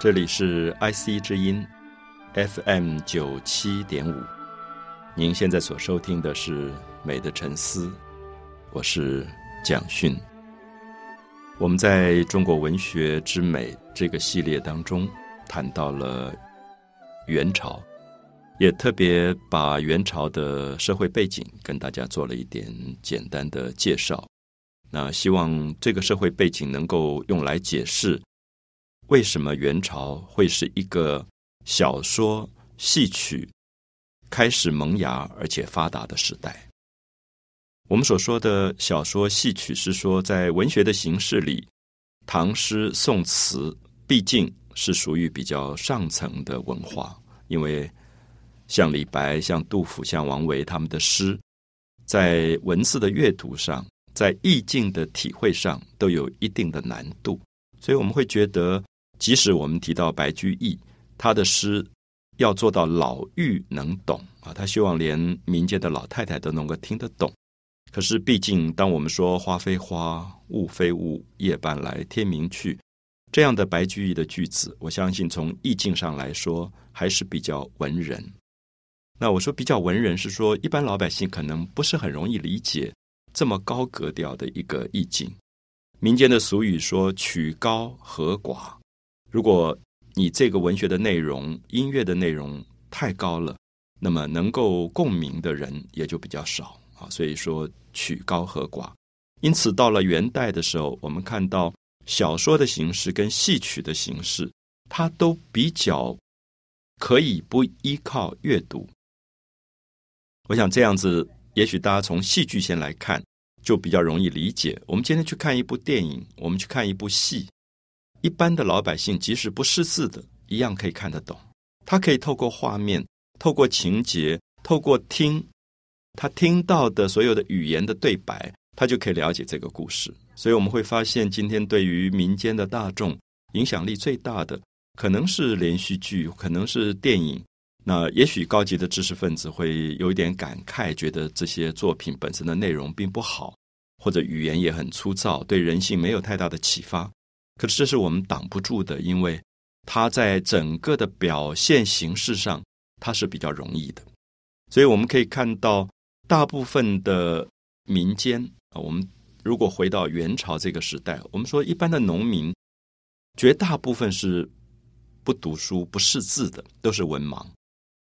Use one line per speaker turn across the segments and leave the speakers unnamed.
这里是 IC 之音 FM 九七点五，您现在所收听的是《美的沉思》，我是蒋勋。我们在中国文学之美这个系列当中谈到了元朝，也特别把元朝的社会背景跟大家做了一点简单的介绍。那希望这个社会背景能够用来解释。为什么元朝会是一个小说、戏曲开始萌芽而且发达的时代？我们所说的小说、戏曲，是说在文学的形式里，唐诗、宋词毕竟是属于比较上层的文化，因为像李白、像杜甫、像王维他们的诗，在文字的阅读上，在意境的体会上都有一定的难度，所以我们会觉得。即使我们提到白居易，他的诗要做到老妪能懂啊，他希望连民间的老太太都能够听得懂。可是，毕竟当我们说“花非花，雾非雾，夜半来，天明去”这样的白居易的句子，我相信从意境上来说还是比较文人。那我说比较文人，是说一般老百姓可能不是很容易理解这么高格调的一个意境。民间的俗语说“曲高和寡”。如果你这个文学的内容、音乐的内容太高了，那么能够共鸣的人也就比较少啊。所以说曲高和寡。因此，到了元代的时候，我们看到小说的形式跟戏曲的形式，它都比较可以不依靠阅读。我想这样子，也许大家从戏剧先来看，就比较容易理解。我们今天去看一部电影，我们去看一部戏。一般的老百姓，即使不识字的，一样可以看得懂。他可以透过画面、透过情节、透过听，他听到的所有的语言的对白，他就可以了解这个故事。所以我们会发现，今天对于民间的大众影响力最大的，可能是连续剧，可能是电影。那也许高级的知识分子会有一点感慨，觉得这些作品本身的内容并不好，或者语言也很粗糙，对人性没有太大的启发。可是这是我们挡不住的，因为它在整个的表现形式上，它是比较容易的。所以我们可以看到，大部分的民间啊，我们如果回到元朝这个时代，我们说一般的农民，绝大部分是不读书、不识字的，都是文盲。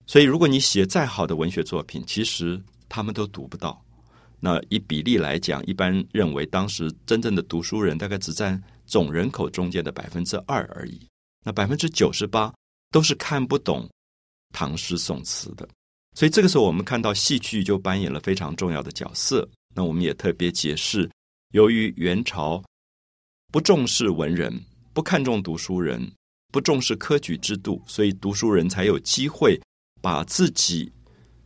所以，如果你写再好的文学作品，其实他们都读不到。那以比例来讲，一般认为当时真正的读书人大概只占。总人口中间的百分之二而已，那百分之九十八都是看不懂唐诗宋词的，所以这个时候我们看到戏剧就扮演了非常重要的角色。那我们也特别解释，由于元朝不重视文人，不看重读书人，不重视科举制度，所以读书人才有机会把自己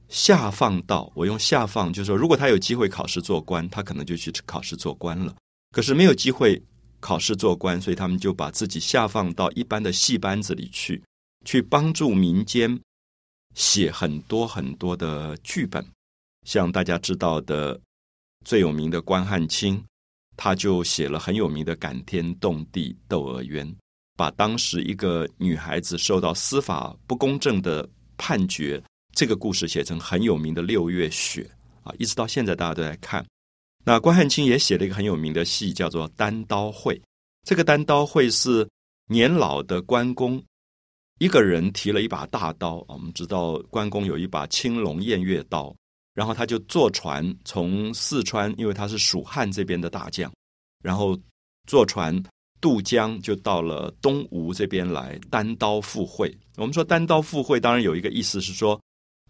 下放到我用下放，就是说，如果他有机会考试做官，他可能就去考试做官了。可是没有机会。考试做官，所以他们就把自己下放到一般的戏班子里去，去帮助民间写很多很多的剧本。像大家知道的最有名的关汉卿，他就写了很有名的《感天动地窦娥冤》，把当时一个女孩子受到司法不公正的判决这个故事写成很有名的《六月雪》啊，一直到现在大家都在看。那关汉卿也写了一个很有名的戏，叫做《单刀会》。这个单刀会是年老的关公一个人提了一把大刀。我们知道关公有一把青龙偃月刀，然后他就坐船从四川，因为他是蜀汉这边的大将，然后坐船渡江，就到了东吴这边来单刀赴会。我们说单刀赴会，当然有一个意思是说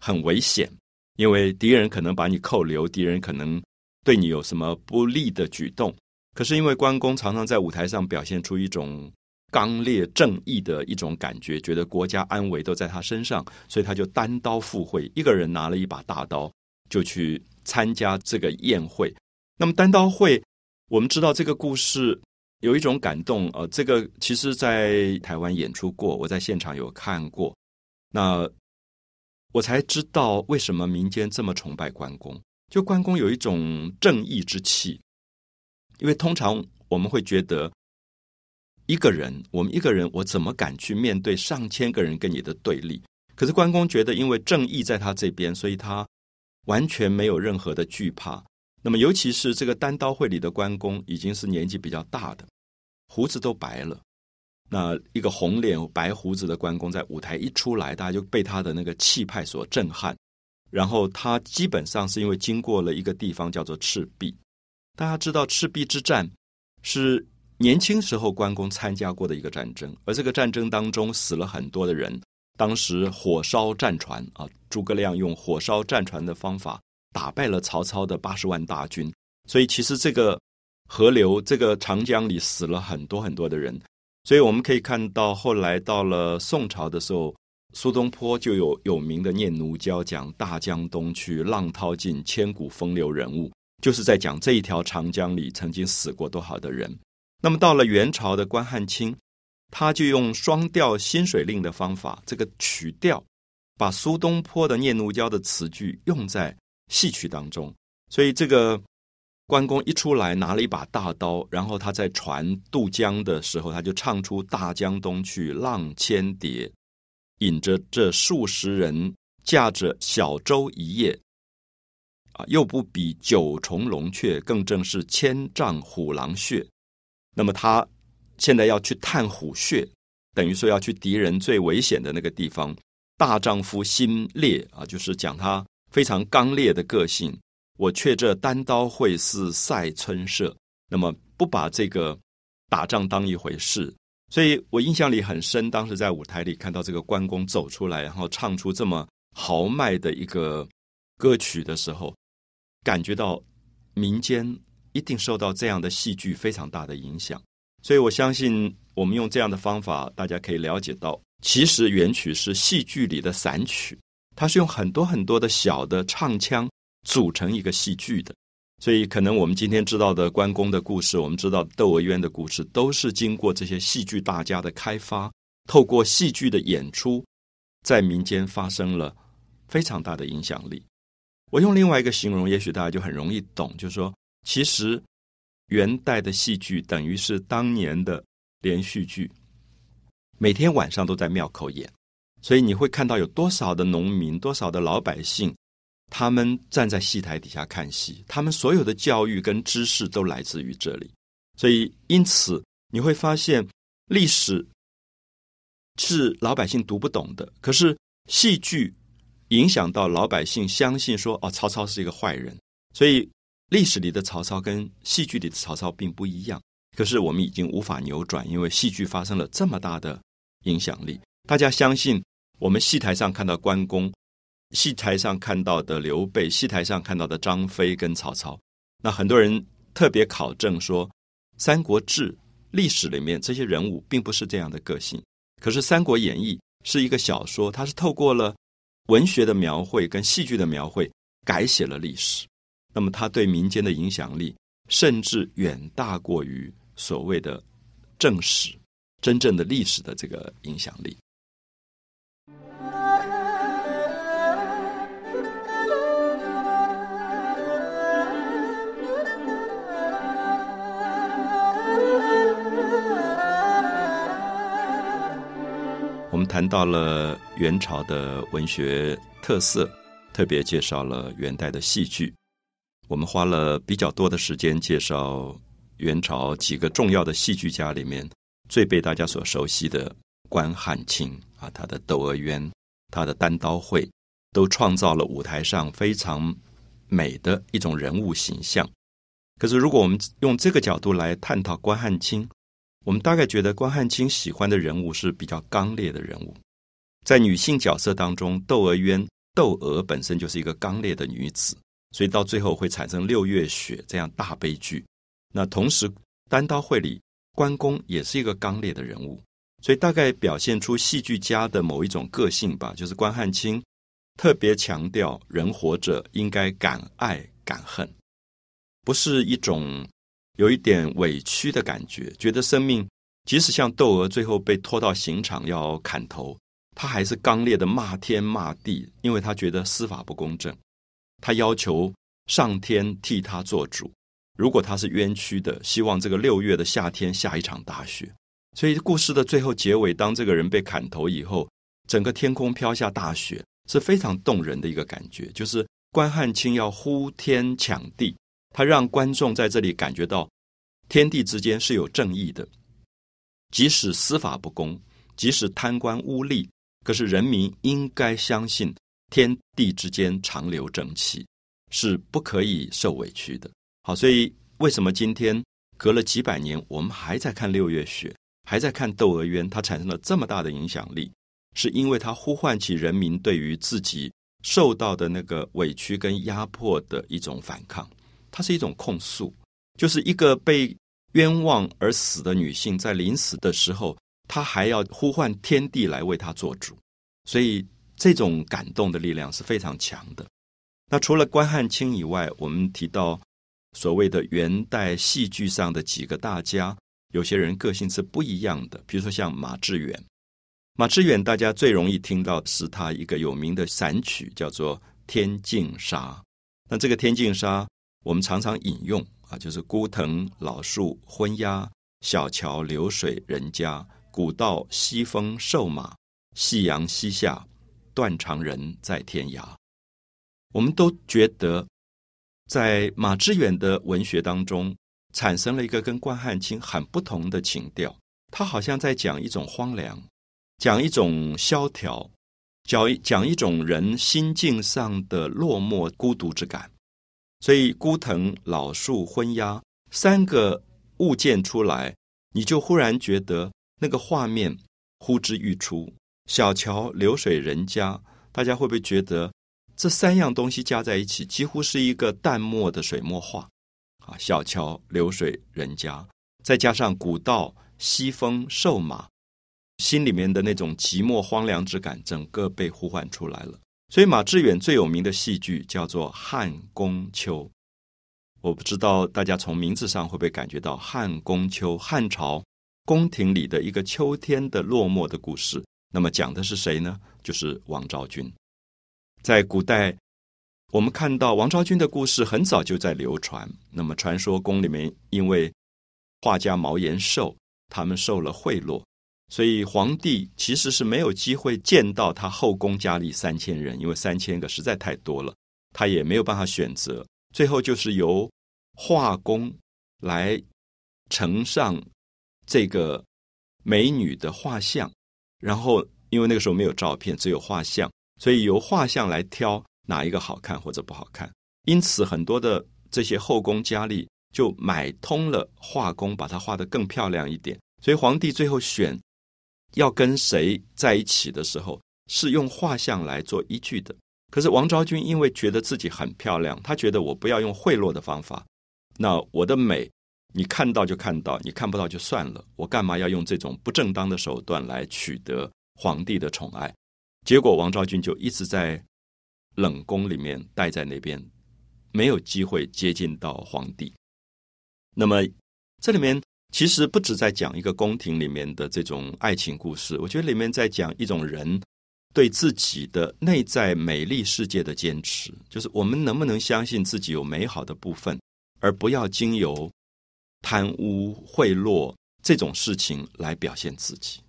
很危险，因为敌人可能把你扣留，敌人可能。对你有什么不利的举动？可是因为关公常常在舞台上表现出一种刚烈正义的一种感觉，觉得国家安危都在他身上，所以他就单刀赴会，一个人拿了一把大刀就去参加这个宴会。那么单刀会，我们知道这个故事有一种感动，呃，这个其实在台湾演出过，我在现场有看过，那我才知道为什么民间这么崇拜关公。就关公有一种正义之气，因为通常我们会觉得一个人，我们一个人，我怎么敢去面对上千个人跟你的对立？可是关公觉得，因为正义在他这边，所以他完全没有任何的惧怕。那么，尤其是这个单刀会里的关公，已经是年纪比较大的，胡子都白了。那一个红脸白胡子的关公在舞台一出来，大家就被他的那个气派所震撼。然后他基本上是因为经过了一个地方叫做赤壁，大家知道赤壁之战是年轻时候关公参加过的一个战争，而这个战争当中死了很多的人。当时火烧战船啊，诸葛亮用火烧战船的方法打败了曹操的八十万大军。所以其实这个河流，这个长江里死了很多很多的人。所以我们可以看到，后来到了宋朝的时候，苏东坡就有有名的《念奴娇》，讲大江东去，浪淘尽，千古风流人物，就是在讲这一条长江里曾经死过多少的人。那么到了元朝的关汉卿，他就用双调新水令的方法，这个曲调把苏东坡的《念奴娇》的词句用在戏曲当中，所以这个。关公一出来，拿了一把大刀，然后他在船渡江的时候，他就唱出“大江东去，浪千叠”，引着这数十人驾着小舟一叶，啊，又不比九重龙雀，更正是千丈虎狼穴。那么他现在要去探虎穴，等于说要去敌人最危险的那个地方。大丈夫心烈啊，就是讲他非常刚烈的个性。我却这单刀会似赛村社，那么不把这个打仗当一回事，所以我印象里很深。当时在舞台里看到这个关公走出来，然后唱出这么豪迈的一个歌曲的时候，感觉到民间一定受到这样的戏剧非常大的影响。所以我相信，我们用这样的方法，大家可以了解到，其实原曲是戏剧里的散曲，它是用很多很多的小的唱腔。组成一个戏剧的，所以可能我们今天知道的关公的故事，我们知道窦娥冤的故事，都是经过这些戏剧大家的开发，透过戏剧的演出，在民间发生了非常大的影响力。我用另外一个形容，也许大家就很容易懂，就是说，其实元代的戏剧等于是当年的连续剧，每天晚上都在庙口演，所以你会看到有多少的农民，多少的老百姓。他们站在戏台底下看戏，他们所有的教育跟知识都来自于这里，所以因此你会发现历史是老百姓读不懂的，可是戏剧影响到老百姓相信说哦，曹操是一个坏人，所以历史里的曹操跟戏剧里的曹操并不一样。可是我们已经无法扭转，因为戏剧发生了这么大的影响力，大家相信我们戏台上看到关公。戏台上看到的刘备，戏台上看到的张飞跟曹操，那很多人特别考证说，《三国志》历史里面这些人物并不是这样的个性。可是《三国演义》是一个小说，它是透过了文学的描绘跟戏剧的描绘改写了历史。那么它对民间的影响力，甚至远大过于所谓的正史、真正的历史的这个影响力。我们谈到了元朝的文学特色，特别介绍了元代的戏剧。我们花了比较多的时间介绍元朝几个重要的戏剧家里面最被大家所熟悉的关汉卿啊，他的《窦娥冤》、他的《单刀会》，都创造了舞台上非常美的一种人物形象。可是，如果我们用这个角度来探讨关汉卿，我们大概觉得关汉卿喜欢的人物是比较刚烈的人物，在女性角色当中，窦娥冤，窦娥本身就是一个刚烈的女子，所以到最后会产生六月雪这样大悲剧。那同时，单刀会里关公也是一个刚烈的人物，所以大概表现出戏剧家的某一种个性吧，就是关汉卿特别强调人活着应该敢爱敢恨，不是一种。有一点委屈的感觉，觉得生命即使像窦娥最后被拖到刑场要砍头，他还是刚烈的骂天骂地，因为他觉得司法不公正，他要求上天替他做主。如果他是冤屈的，希望这个六月的夏天下一场大雪。所以故事的最后结尾，当这个人被砍头以后，整个天空飘下大雪，是非常动人的一个感觉。就是关汉卿要呼天抢地，他让观众在这里感觉到天地之间是有正义的，即使司法不公，即使贪官污吏，可是人民应该相信天地之间长流正气，是不可以受委屈的。好，所以为什么今天隔了几百年，我们还在看六月雪？还在看《窦娥冤》，它产生了这么大的影响力，是因为它呼唤起人民对于自己受到的那个委屈跟压迫的一种反抗。它是一种控诉，就是一个被冤枉而死的女性，在临死的时候，她还要呼唤天地来为她做主。所以这种感动的力量是非常强的。那除了关汉卿以外，我们提到所谓的元代戏剧上的几个大家。有些人个性是不一样的，比如说像马致远。马致远，大家最容易听到是他一个有名的散曲，叫做《天净沙》。那这个《天净沙》，我们常常引用啊，就是孤藤老树昏鸦，小桥流水人家，古道西风瘦马，夕阳西下，断肠人在天涯。我们都觉得，在马致远的文学当中。产生了一个跟关汉卿很不同的情调，他好像在讲一种荒凉，讲一种萧条，讲一讲一种人心境上的落寞孤独之感。所以孤藤老树昏鸦三个物件出来，你就忽然觉得那个画面呼之欲出。小桥流水人家，大家会不会觉得这三样东西加在一起，几乎是一个淡漠的水墨画？啊，小桥流水人家，再加上古道西风瘦马，心里面的那种寂寞荒凉之感，整个被呼唤出来了。所以马致远最有名的戏剧叫做《汉宫秋》。我不知道大家从名字上会不会感觉到汉宫秋，汉朝宫廷里的一个秋天的落寞的故事。那么讲的是谁呢？就是王昭君，在古代。我们看到王昭君的故事很早就在流传。那么传说宫里面因为画家毛延寿他们受了贿赂，所以皇帝其实是没有机会见到他后宫佳丽三千人，因为三千个实在太多了，他也没有办法选择。最后就是由画工来呈上这个美女的画像，然后因为那个时候没有照片，只有画像，所以由画像来挑。哪一个好看或者不好看？因此，很多的这些后宫佳丽就买通了画工，把它画得更漂亮一点。所以，皇帝最后选要跟谁在一起的时候，是用画像来做依据的。可是，王昭君因为觉得自己很漂亮，她觉得我不要用贿赂的方法，那我的美你看到就看到，你看不到就算了。我干嘛要用这种不正当的手段来取得皇帝的宠爱？结果，王昭君就一直在。冷宫里面待在那边，没有机会接近到皇帝。那么这里面其实不止在讲一个宫廷里面的这种爱情故事，我觉得里面在讲一种人对自己的内在美丽世界的坚持，就是我们能不能相信自己有美好的部分，而不要经由贪污贿赂这种事情来表现自己。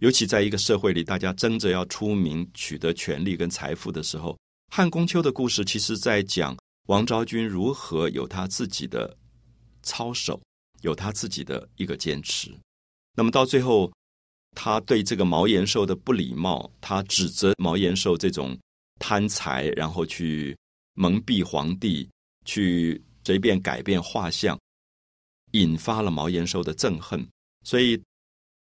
尤其在一个社会里，大家争着要出名、取得权力跟财富的时候。汉宫秋的故事，其实在讲王昭君如何有他自己的操守，有他自己的一个坚持。那么到最后，他对这个毛延寿的不礼貌，他指责毛延寿这种贪财，然后去蒙蔽皇帝，去随便改变画像，引发了毛延寿的憎恨。所以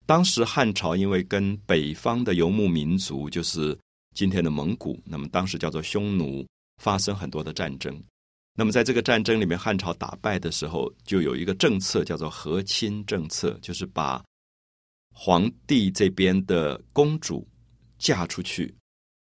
当时汉朝因为跟北方的游牧民族，就是。今天的蒙古，那么当时叫做匈奴，发生很多的战争。那么在这个战争里面，汉朝打败的时候，就有一个政策叫做和亲政策，就是把皇帝这边的公主嫁出去。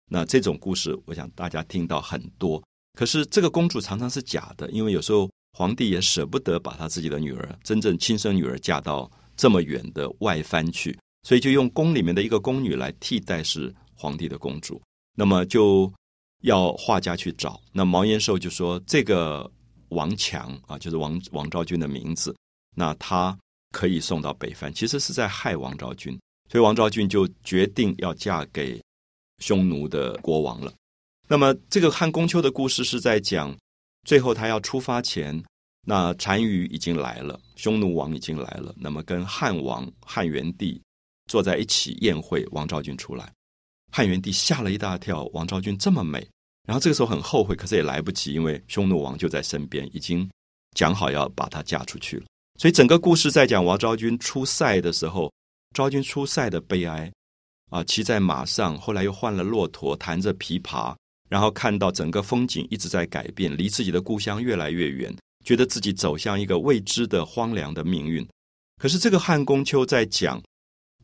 那这种故事，我想大家听到很多。可是这个公主常常是假的，因为有时候皇帝也舍不得把他自己的女儿，真正亲生女儿嫁到这么远的外藩去，所以就用宫里面的一个宫女来替代是。皇帝的公主，那么就要画家去找。那毛延寿就说：“这个王强啊，就是王王昭君的名字。那他可以送到北藩，其实是在害王昭君，所以王昭君就决定要嫁给匈奴的国王了。那么这个汉宫秋的故事是在讲，最后他要出发前，那单于已经来了，匈奴王已经来了，那么跟汉王汉元帝坐在一起宴会，王昭君出来，汉元帝吓了一大跳，王昭君这么美，然后这个时候很后悔，可是也来不及，因为匈奴王就在身边，已经讲好要把她嫁出去了。所以整个故事在讲王昭君出塞的时候，昭君出塞的悲哀，啊，骑在马上，后来又换了骆驼，弹着琵琶，然后看到整个风景一直在改变，离自己的故乡越来越远，觉得自己走向一个未知的荒凉的命运。可是这个汉宫秋在讲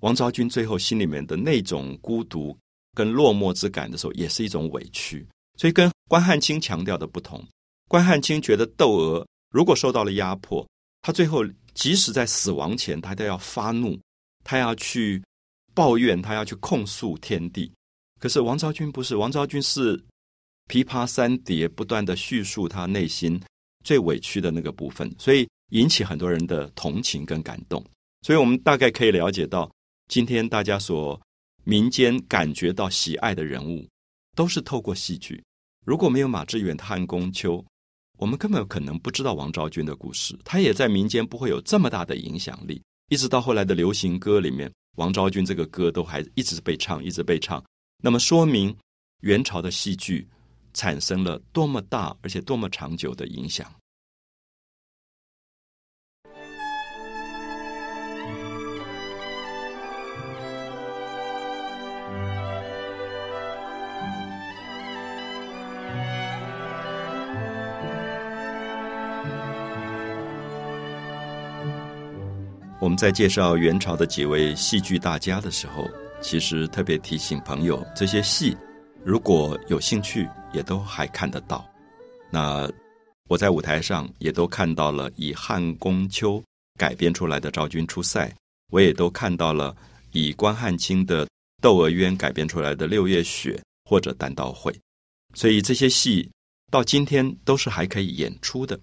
王昭君最后心里面的那种孤独跟落寞之感的时候，也是一种委屈。所以跟关汉卿强调的不同，关汉卿觉得窦娥如果受到了压迫。他最后，即使在死亡前，他都要发怒，他要去抱怨，他要去控诉天地。可是王昭君不是，王昭君是琵琶三叠，不断的叙述他内心最委屈的那个部分，所以引起很多人的同情跟感动。所以我们大概可以了解到，今天大家所民间感觉到喜爱的人物，都是透过戏剧。如果没有马致远、汉宫秋。我们根本可能不知道王昭君的故事，她也在民间不会有这么大的影响力。一直到后来的流行歌里面，王昭君这个歌都还一直被唱，一直被唱。那么说明元朝的戏剧产生了多么大而且多么长久的影响。我们在介绍元朝的几位戏剧大家的时候，其实特别提醒朋友，这些戏如果有兴趣，也都还看得到。那我在舞台上也都看到了以汉宫秋改编出来的《昭君出塞》，我也都看到了以关汉卿的《窦娥冤》改编出来的《六月雪》或者《单刀会》。所以这些戏到今天都是还可以演出的。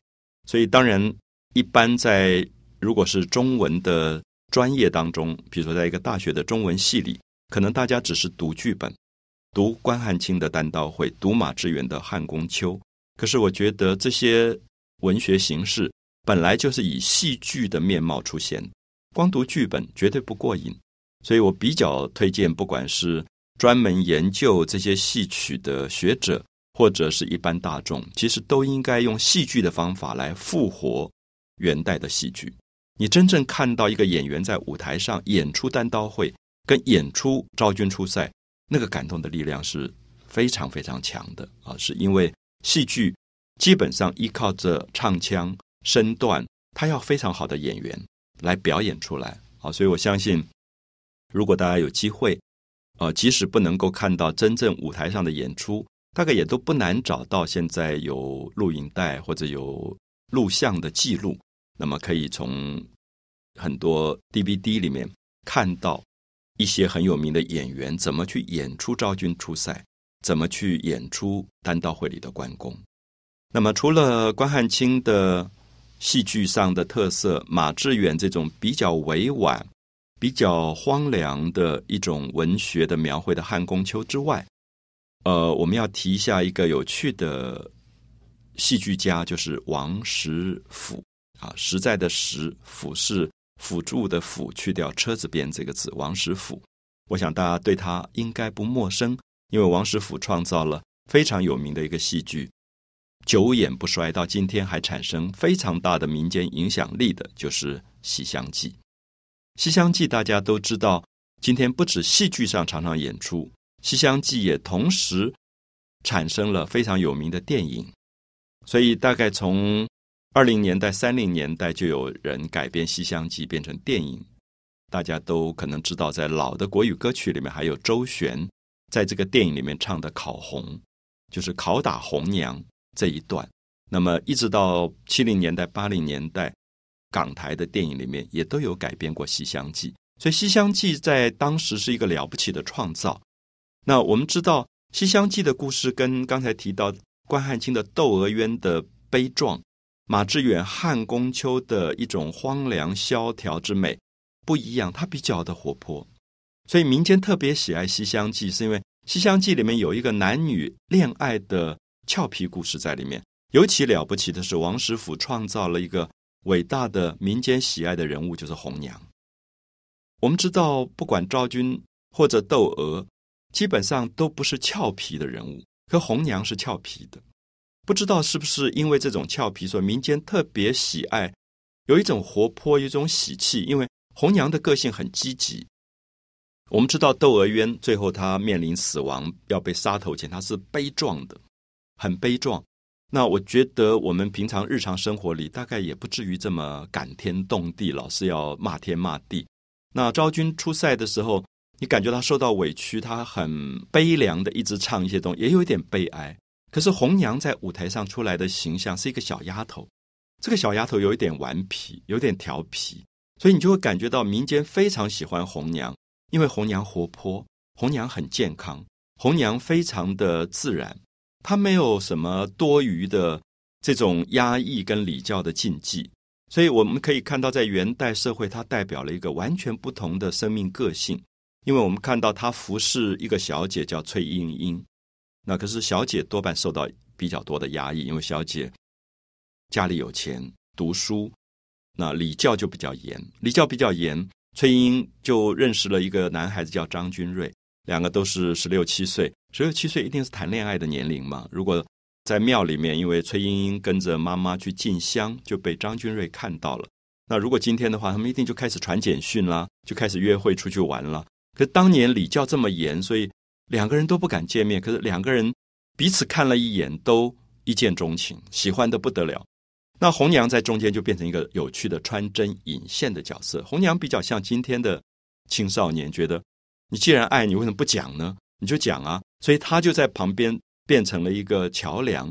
所以当然，一般在如果是中文的专业当中，比如说在一个大学的中文系里，可能大家只是读剧本，读关汉卿的《单刀会》，读马致远的《汉宫秋》。可是我觉得这些文学形式本来就是以戏剧的面貌出现，光读剧本绝对不过瘾。所以我比较推荐，不管是专门研究这些戏曲的学者，或者是一般大众，其实都应该用戏剧的方法来复活元代的戏剧。你真正看到一个演员在舞台上演出单刀会，跟演出昭君出塞，那个感动的力量是非常非常强的啊！是因为戏剧基本上依靠着唱腔、身段，他要非常好的演员来表演出来啊！所以我相信，如果大家有机会，呃，即使不能够看到真正舞台上的演出，大概也都不难找到现在有录影带或者有录像的记录。那么可以从很多 DVD 里面看到一些很有名的演员怎么去演出昭君出塞，怎么去演出单刀会里的关公。那么除了关汉卿的戏剧上的特色，马致远这种比较委婉、比较荒凉的一种文学的描绘的汉宫秋之外，呃，我们要提一下一个有趣的戏剧家，就是王实甫。啊，实在的实辅是辅助的辅，去掉车子边这个字，王实甫。我想大家对他应该不陌生，因为王实甫创造了非常有名的一个戏剧，久演不衰，到今天还产生非常大的民间影响力的，就是《西厢记》。《西厢记》大家都知道，今天不止戏剧上常常演出，《西厢记》也同时产生了非常有名的电影，所以大概从。二零年代、三零年代就有人改编《西厢记》变成电影，大家都可能知道，在老的国语歌曲里面，还有周璇在这个电影里面唱的《考红》，就是拷打红娘这一段。那么一直到七零年代、八零年代，港台的电影里面也都有改编过《西厢记》，所以《西厢记》在当时是一个了不起的创造。那我们知道，《西厢记》的故事跟刚才提到关汉卿的《窦娥冤》的悲壮。马致远汉宫秋的一种荒凉萧条之美不一样，它比较的活泼，所以民间特别喜爱《西厢记》，是因为《西厢记》里面有一个男女恋爱的俏皮故事在里面。尤其了不起的是，王实甫创造了一个伟大的民间喜爱的人物，就是红娘。我们知道，不管昭君或者窦娥，基本上都不是俏皮的人物，可红娘是俏皮的。不知道是不是因为这种俏皮，所以民间特别喜爱，有一种活泼，有一种喜气。因为红娘的个性很积极。我们知道窦娥冤最后她面临死亡，要被杀头前，她是悲壮的，很悲壮。那我觉得我们平常日常生活里，大概也不至于这么感天动地，老是要骂天骂地。那昭君出塞的时候，你感觉她受到委屈，她很悲凉的，一直唱一些东西，也有一点悲哀。可是红娘在舞台上出来的形象是一个小丫头，这个小丫头有一点顽皮，有点调皮，所以你就会感觉到民间非常喜欢红娘，因为红娘活泼，红娘很健康，红娘非常的自然。她没有什么多余的这种压抑跟礼教的禁忌，所以我们可以看到，在元代社会，它代表了一个完全不同的生命个性。因为我们看到她服侍一个小姐叫崔莺莺，那可是小姐多半受到比较多的压抑，因为小姐家里有钱，读书，那礼教就比较严，礼教比较严。崔莺莺就认识了一个男孩子叫张君瑞。两个都是十六七岁，十六七岁一定是谈恋爱的年龄嘛。如果在庙里面，因为崔莺莺跟着妈妈去进香，就被张君瑞看到了。那如果今天的话，他们一定就开始传简讯啦，就开始约会出去玩了。可当年礼教这么严，所以两个人都不敢见面。可是两个人彼此看了一眼，都一见钟情，喜欢的不得了。那红娘在中间就变成一个有趣的穿针引线的角色。红娘比较像今天的青少年，觉得。你既然爱你，为什么不讲呢？你就讲啊！所以他就在旁边变成了一个桥梁。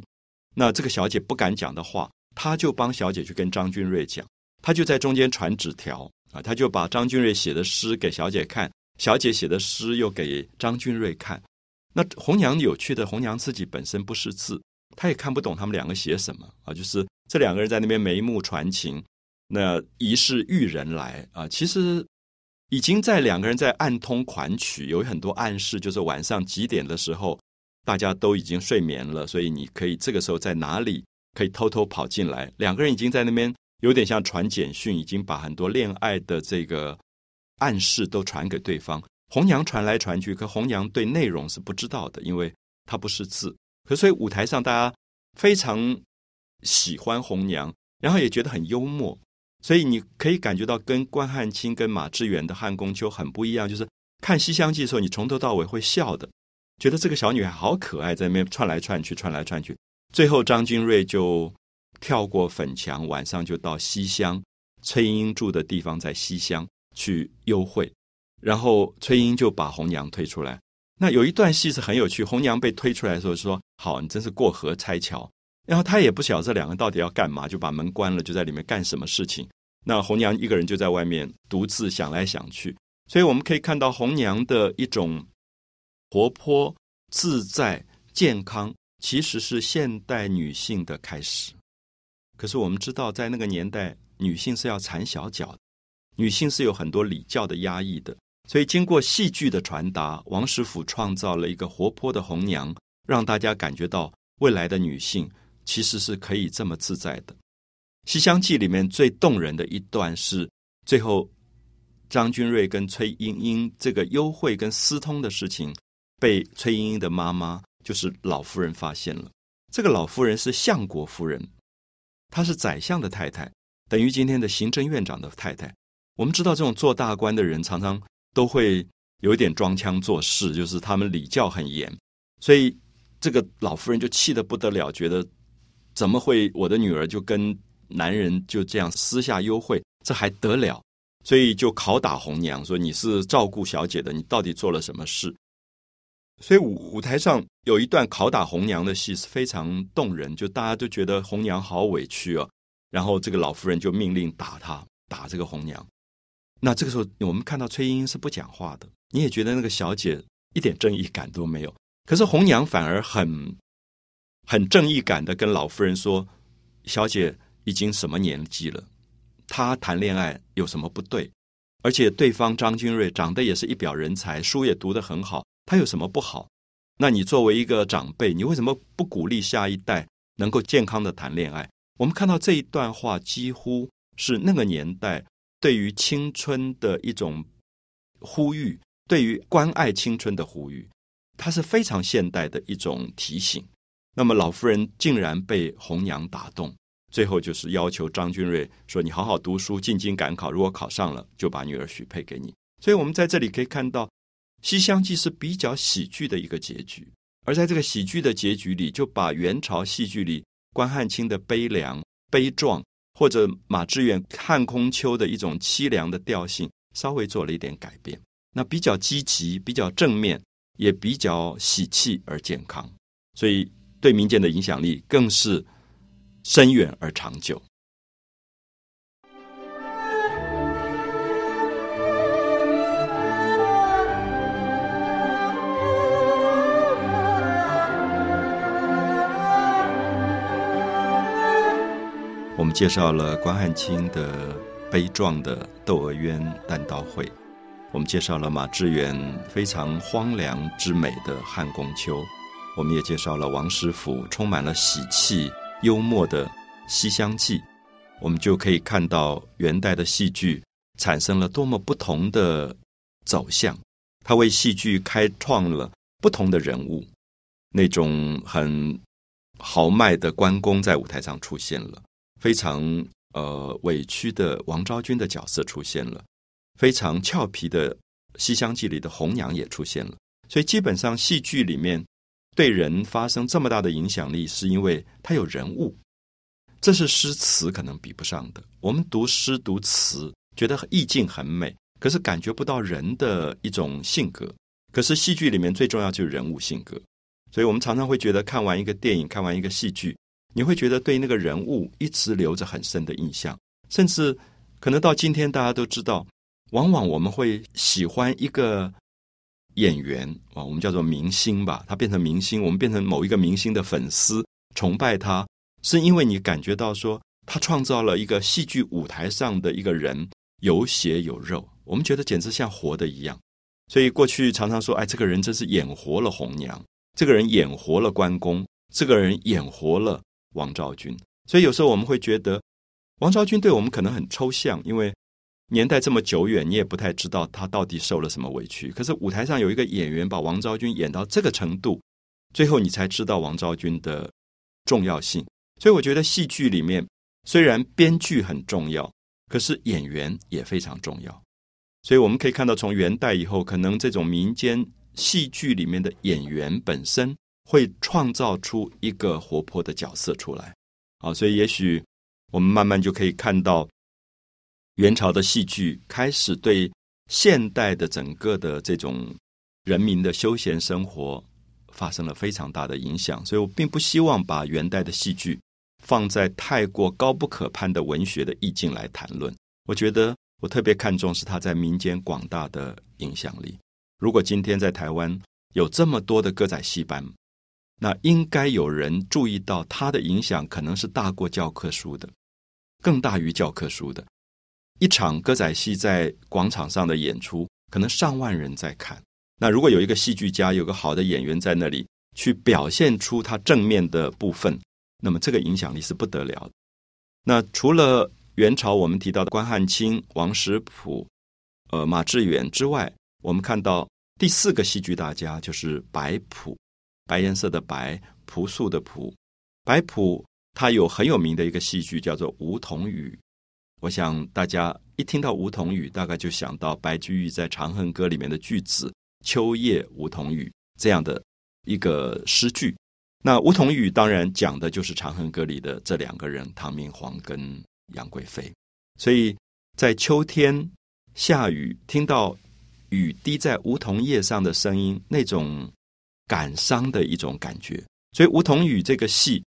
那这个小姐不敢讲的话，他就帮小姐去跟张君瑞讲。他就在中间传纸条啊，他就把张君瑞写的诗给小姐看，小姐写的诗又给张君瑞看。那红娘有趣的，红娘自己本身不识字，她也看不懂他们两个写什么啊。就是这两个人在那边眉目传情，那疑是玉人来啊。其实。已经在两个人在暗通款曲，有很多暗示，就是晚上几点的时候，大家都已经睡眠了，所以你可以这个时候在哪里可以偷偷跑进来。两个人已经在那边有点像传简讯，已经把很多恋爱的这个暗示都传给对方。红娘传来传去，可红娘对内容是不知道的，因为她不识字。可所以舞台上大家非常喜欢红娘，然后也觉得很幽默。所以你可以感觉到跟关汉卿跟马致远的汉宫秋很不一样，就是看《西厢记》的时候，你从头到尾会笑的，觉得这个小女孩好可爱，在那边窜来窜去，窜来窜去。最后张君瑞就跳过粉墙，晚上就到西厢，崔莺莺住的地方在西厢去幽会，然后崔英就把红娘推出来。那有一段戏是很有趣，红娘被推出来的时候说：“好，你真是过河拆桥。”然后他也不晓得这两个到底要干嘛，就把门关了，就在里面干什么事情。那红娘一个人就在外面独自想来想去。所以我们可以看到红娘的一种活泼、自在、健康，其实是现代女性的开始。可是我们知道，在那个年代，女性是要缠小脚的，女性是有很多礼教的压抑的。所以经过戏剧的传达，王实甫创造了一个活泼的红娘，让大家感觉到未来的女性。其实是可以这么自在的，《西厢记》里面最动人的一段是最后张君瑞跟崔莺莺这个幽会跟私通的事情，被崔莺莺的妈妈就是老夫人发现了。这个老夫人是相国夫人，她是宰相的太太，等于今天的行政院长的太太。我们知道，这种做大官的人常常都会有一点装腔作势，就是他们礼教很严，所以这个老夫人就气得不得了，觉得。怎么会我的女儿就跟男人就这样私下幽会？这还得了？所以就拷打红娘，说你是照顾小姐的，你到底做了什么事？所以舞舞台上有一段拷打红娘的戏是非常动人，就大家都觉得红娘好委屈啊。然后这个老夫人就命令打她，打这个红娘。那这个时候我们看到崔莺莺是不讲话的，你也觉得那个小姐一点正义感都没有。可是红娘反而很。很正义感的跟老夫人说：“小姐，已经什么年纪了，他谈恋爱有什么不对？而且对方张君瑞长得也是一表人才，书也读得很好，他有什么不好？那你作为一个长辈，你为什么不鼓励下一代能够健康的谈恋爱？我们看到这一段话，几乎是那个年代对于青春的一种呼吁，对于关爱青春的呼吁，它是非常现代的一种提醒。那么老夫人竟然被红娘打动。最后就是要求张君瑞说：“你好好读书，进京赶考，如果考上了，就把女儿许配给你。”所以，我们在这里可以看到，《西厢记》是比较喜剧的一个结局。而在这个喜剧的结局里，就把元朝戏剧里关汉卿的悲凉、悲壮，或者马致远《看空秋》的一种凄凉的调性，稍微做了一点改变。那比较积极、比较正面，也比较喜气而健康，所以对民间的影响力更是。深远而长久。我们介绍了关汉卿的悲壮的《窦娥冤》单刀会，我们介绍了马致远非常荒凉之美的《汉宫秋》，我们也介绍了王实甫充满了喜气。幽默的《西厢记》，我们就可以看到元代的戏剧产生了多么不同的走向。它为戏剧开创了不同的人物，那种很豪迈的关公在舞台上出现了，非常呃委屈的王昭君的角色出现了，非常俏皮的《西厢记》里的红娘也出现了。所以基本上戏剧里面。对人发生这么大的影响力，是因为他有人物，这是诗词可能比不上的。我们读诗读词，觉得意境很美，可是感觉不到人的一种性格。可是戏剧里面最重要就是人物性格，所以我们常常会觉得看完一个电影，看完一个戏剧，你会觉得对那个人物一直留着很深的印象，甚至可能到今天大家都知道，往往我们会喜欢一个。演员啊，我们叫做明星吧。他变成明星，我们变成某一个明星的粉丝，崇拜他，是因为你感觉到说他创造了一个戏剧舞台上的一个人，有血有肉，我们觉得简直像活的一样。所以过去常常说，哎，这个人真是演活了红娘，这个人演活了关公，这个人演活了王昭君。所以有时候我们会觉得，王昭君对我们可能很抽象，因为。年代这么久远，你也不太知道他到底受了什么委屈。可是舞台上有一个演员把王昭君演到这个程度，最后你才知道王昭君的重要性。所以我觉得戏剧里面虽然编剧很重要，可是演员也非常重要。所以我们可以看到，从元代以后，可能这种民间戏剧里面的演员本身会创造出一个活泼的角色出来。啊，所以也许我们慢慢就可以看到。元朝的戏剧开始对现代的整个的这种人民的休闲生活发生了非常大的影响，所以我并不希望把元代的戏剧放在太过高不可攀的文学的意境来谈论。我觉得我特别看重是它在民间广大的影响力。如果今天在台湾有这么多的歌仔戏班，那应该有人注意到它的影响可能是大过教科书的，更大于教科书的。一场歌仔戏在广场上的演出，可能上万人在看。那如果有一个戏剧家，有个好的演员在那里去表现出他正面的部分，那么这个影响力是不得了。那除了元朝我们提到的关汉卿、王实甫、呃马致远之外，我们看到第四个戏剧大家就是白朴，白颜色的白，朴素的朴。白朴他有很有名的一个戏剧叫做《梧桐雨》。我想大家一听到梧桐雨，大概就想到白居易在《长恨歌》里面的句子“秋夜梧桐雨”这样的一个诗句。那梧桐雨当然讲的就是《长恨歌》里的这两个人唐明皇跟杨贵妃。所以在秋天下雨，听到雨滴在梧桐叶上的声音，那种感伤的一种感觉。所以《梧桐雨》这个戏。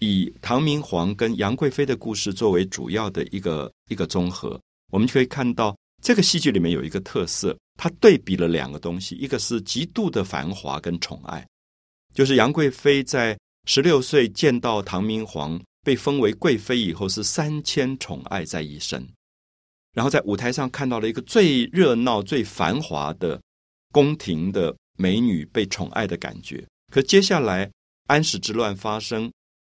以唐明皇跟杨贵妃的故事作为主要的一个一个综合，我们就可以看到这个戏剧里面有一个特色，它对比了两个东西，一个是极度的繁华跟宠爱，就是杨贵妃在十六岁见到唐明皇被封为贵妃以后是三千宠爱在一身，然后在舞台上看到了一个最热闹、最繁华的宫廷的美女被宠爱的感觉。可接下来安史之乱发生，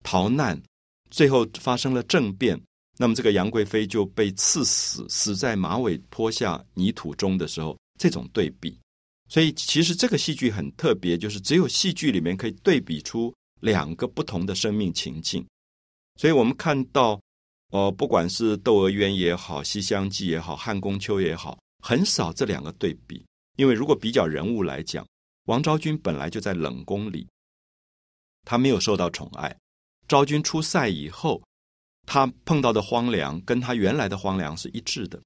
逃难，最后发生了政变，那么这个杨贵妃就被赐死，死在马尾坡下泥土中的时候，这种对比，所以其实这个戏剧很特别，就是只有戏剧里面可以对比出两个不同的生命情境。所以我们看到，呃，不管是《窦娥冤》也好，《西厢记》也好，《汉宫秋》也好，很少这两个对比。因为如果比较人物来讲，王昭君本来就在冷宫里，她没有受到宠爱。昭君出塞以后，她碰到的荒凉跟她原来的荒凉是一致的。《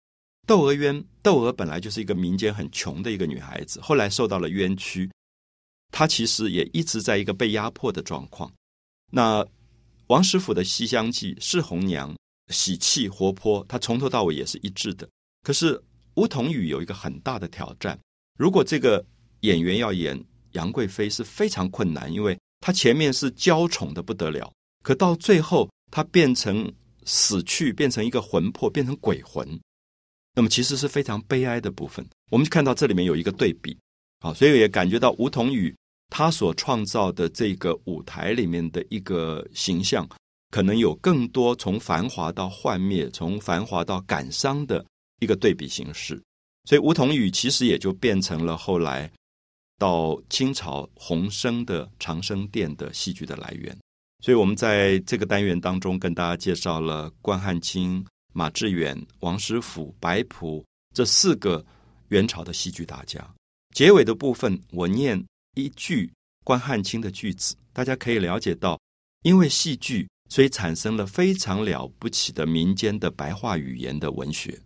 窦娥冤》，窦娥本来就是一个民间很穷的一个女孩子，后来受到了冤屈，她其实也一直在一个被压迫的状况。那。王师傅的《西厢记》，是红娘喜气活泼，她从头到尾也是一致的。可是梧桐雨有一个很大的挑战，如果这个演员要演杨贵妃是非常困难，因为她前面是娇宠的不得了，可到最后她变成死去，变成一个魂魄，变成鬼魂，那么其实是非常悲哀的部分。我们看到这里面有一个对比，好，所以也感觉到吴桐宇。他所创造的这个舞台里面的一个形象，可能有更多从繁华到幻灭，从繁华到感伤的一个对比形式。所以梧桐雨其实也就变成了后来到清朝洪生的长生殿的戏剧的来源。所以我们在这个单元当中跟大家介绍了关汉卿、马致远、王师傅、白朴这四个元朝的戏剧大家。结尾的部分，我念。一句关汉卿的句子，大家可以了解到，因为戏剧，所以产生了非常了不起的民间的白话语言的文学。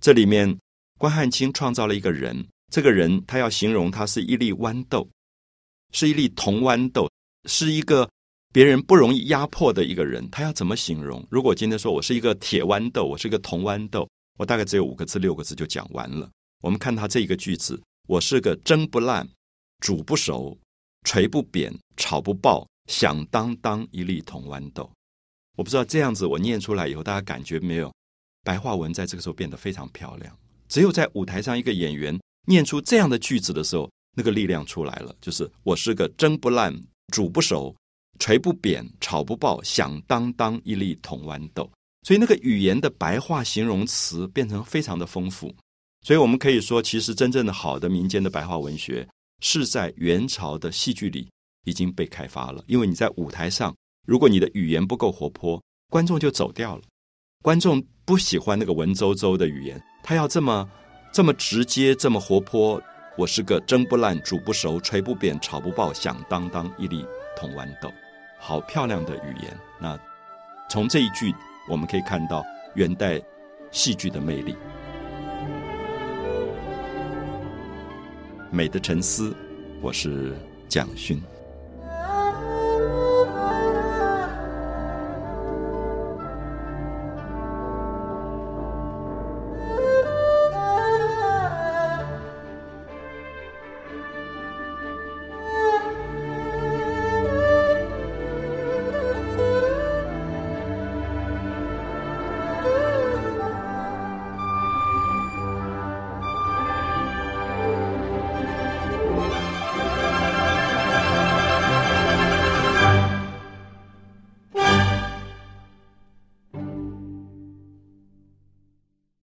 这里面，关汉卿创造了一个人，这个人他要形容他是一粒豌豆，是一粒铜豌豆，是一个别人不容易压迫的一个人。他要怎么形容？如果今天说我是一个铁豌豆，我是一个铜豌豆，我大概只有五个字、六个字就讲完了。我们看他这一个句子：我是个蒸不烂。煮不熟，锤不扁，炒不爆，响当当一粒铜豌豆。我不知道这样子我念出来以后，大家感觉没有？白话文在这个时候变得非常漂亮。只有在舞台上，一个演员念出这样的句子的时候，那个力量出来了。就是我是个蒸不烂、煮不熟、锤不扁、炒不爆、响当当一粒铜豌豆。所以那个语言的白话形容词变成非常的丰富。所以我们可以说，其实真正的好的民间的白话文学。是在元朝的戏剧里已经被开发了，因为你在舞台上，如果你的语言不够活泼，观众就走掉了。观众不喜欢那个文绉绉的语言，他要这么这么直接，这么活泼。我是个蒸不烂、煮不熟、锤不扁、炒不爆、响当当一粒铜豌豆，好漂亮的语言。那从这一句，我们可以看到元代戏剧的魅力。美的沉思，我是蒋勋。